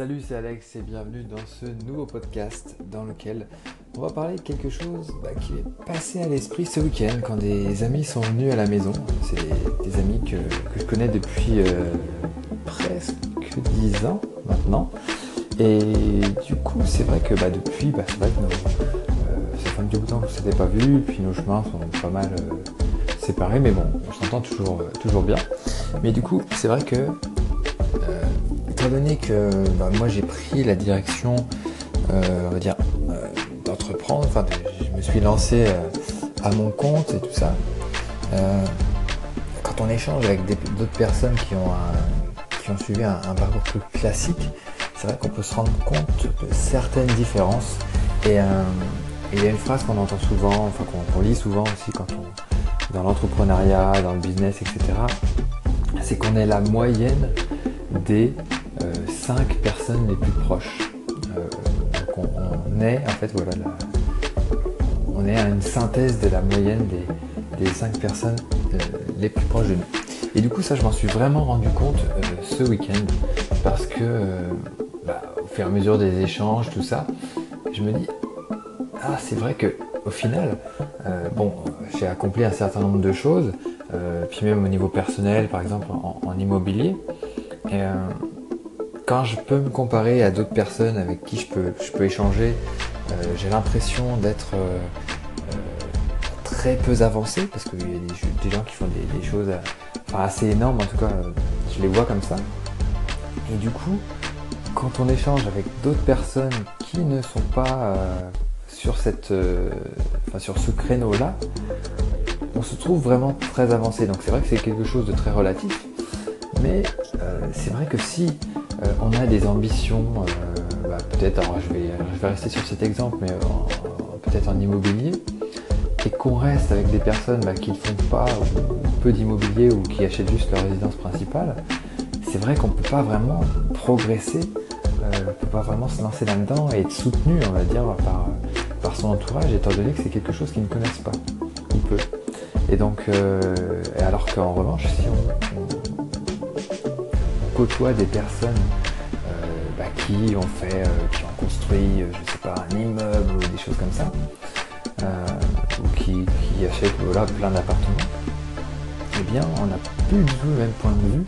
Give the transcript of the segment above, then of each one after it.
Salut, c'est Alex et bienvenue dans ce nouveau podcast dans lequel on va parler de quelque chose bah, qui est passé à l'esprit ce week-end quand des amis sont venus à la maison. C'est des amis que, je connais depuis euh, presque 10 ans maintenant. Et du coup, c'est vrai que bah, depuis, bah, c'est vrai que nos, euh, ça fait un petit bout de temps qu'on ne s'était pas vu, puis nos chemins sont pas mal euh, séparés, mais bon, on s'entend toujours, toujours bien. Mais du coup, c'est vrai que étant donné que bah, moi j'ai pris la direction, euh, on va dire, euh, d'entreprendre, enfin je me suis lancé euh, à mon compte et tout ça, quand on échange avec d'autres personnes qui ont, qui ont suivi un, parcours plus classique, c'est vrai qu'on peut se rendre compte de certaines différences. Et il y a une phrase qu'on entend souvent, enfin qu'on lit souvent aussi quand on dans l'entrepreneuriat, dans le business, etc. C'est qu'on est la moyenne des cinq personnes les plus proches. Euh, donc on, est en fait voilà on est à une synthèse de la moyenne des, cinq personnes euh, les plus proches de nous. Et du coup ça je m'en suis vraiment rendu compte ce week-end parce que bah, au fur et à mesure des échanges, tout ça, je me dis ah c'est vrai que au final, bon, j'ai accompli un certain nombre de choses, puis même au niveau personnel, par exemple en, immobilier. Quand je peux me comparer à d'autres personnes avec qui je peux, je peux échanger, euh, j'ai l'impression d'être euh, euh, très peu avancé parce qu'il y a des, gens qui font des, choses assez énormes, en tout cas, je les vois comme ça. Et du coup, quand on échange avec d'autres personnes qui ne sont pas sur, cette, sur ce créneau-là, on se trouve vraiment très avancé. Donc c'est vrai que c'est quelque chose de très relatif. Mais c'est vrai que si euh, on a des ambitions, euh, bah, peut-être, je vais, je vais rester sur cet exemple, mais peut-être en immobilier, et qu'on reste avec des personnes bah, qui ne font pas peu d'immobilier ou qui achètent juste leur résidence principale, c'est vrai qu'on ne peut pas vraiment progresser, euh, on ne peut pas vraiment se lancer là-dedans et être soutenu, on va dire, par, par son entourage, étant donné que c'est quelque chose qu'ils ne connaissent pas, ou peu. Et donc, alors qu'en revanche, si on côtoie des personnes euh, bah, qui ont fait, euh, qui ont construit, euh, je sais pas, un immeuble ou des choses comme ça, ou qui, achètent voilà, plein d'appartements, eh bien on n'a plus du tout le même point de vue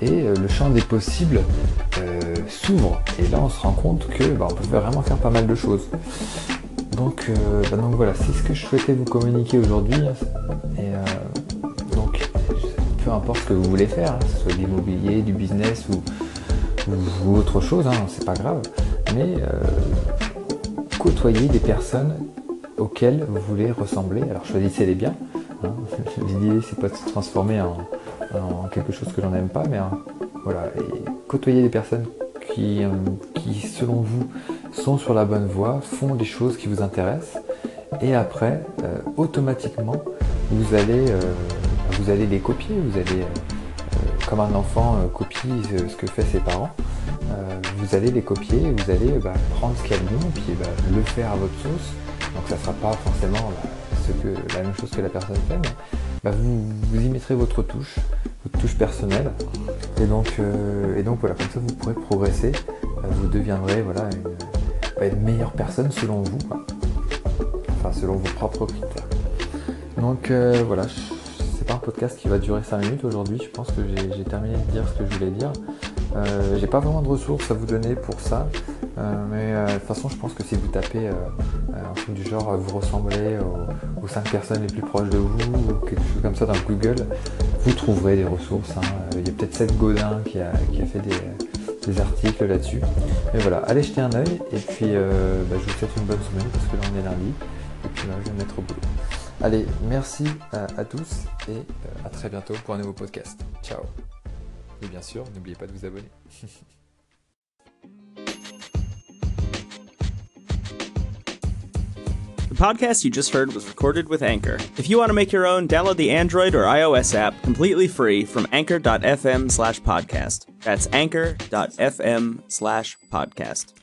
et le champ des possibles s'ouvre. Et là on se rend compte que bah, on peut vraiment faire pas mal de choses. Donc, bah, donc voilà, c'est ce que je souhaitais vous communiquer aujourd'hui. Et importe ce que vous voulez faire, hein, que ce soit de l'immobilier, du business ou, autre chose, hein, c'est pas grave. Mais euh, côtoyez des personnes auxquelles vous voulez ressembler. Alors choisissez-les bien. Hein. L'idée c'est pas de se transformer en, quelque chose que l'on n'aime pas, mais voilà. Et côtoyez des personnes qui, euh, qui, selon vous, sont sur la bonne voie, font des choses qui vous intéressent, et après, euh, automatiquement, vous allez vous allez les copier, vous allez, euh, euh, comme un enfant euh, copie ce que fait ses parents, vous allez les copier, vous allez bah, prendre ce de bon, puis bah, le faire à votre sauce. Donc ça ne sera pas forcément bah, la même chose que la personne fait, mais vous, y mettrez votre touche, votre touche personnelle. Et donc, voilà, comme ça vous pourrez progresser, vous deviendrez voilà, une, meilleure personne selon vous, enfin selon vos propres critères. Donc voilà, podcast qui va durer 5 minutes aujourd'hui. Je pense que j'ai terminé de dire ce que je voulais dire. Euh, j'ai pas vraiment de ressources à vous donner pour ça. Euh, mais euh, de toute façon, je pense que si vous tapez un truc du genre vous ressemblez aux, 5 personnes les plus proches de vous ou quelque chose comme ça dans Google, vous trouverez des ressources. Hein. Il y a peut-être Seth Godin qui a, fait des, articles là-dessus. Mais voilà, allez jeter un oeil et puis bah, je vous souhaite une bonne semaine parce que là on est lundi et puis là je vais me mettre au boulot. Allez, merci à, tous et euh, à très bientôt pour un nouveau podcast. Ciao. Et bien sûr, n'oubliez pas de vous abonner. The podcast you just heard was recorded with Anchor. If you want to make your own, download the Android or iOS app completely free from anchor.fm slash podcast. That's anchor.fm slash podcast.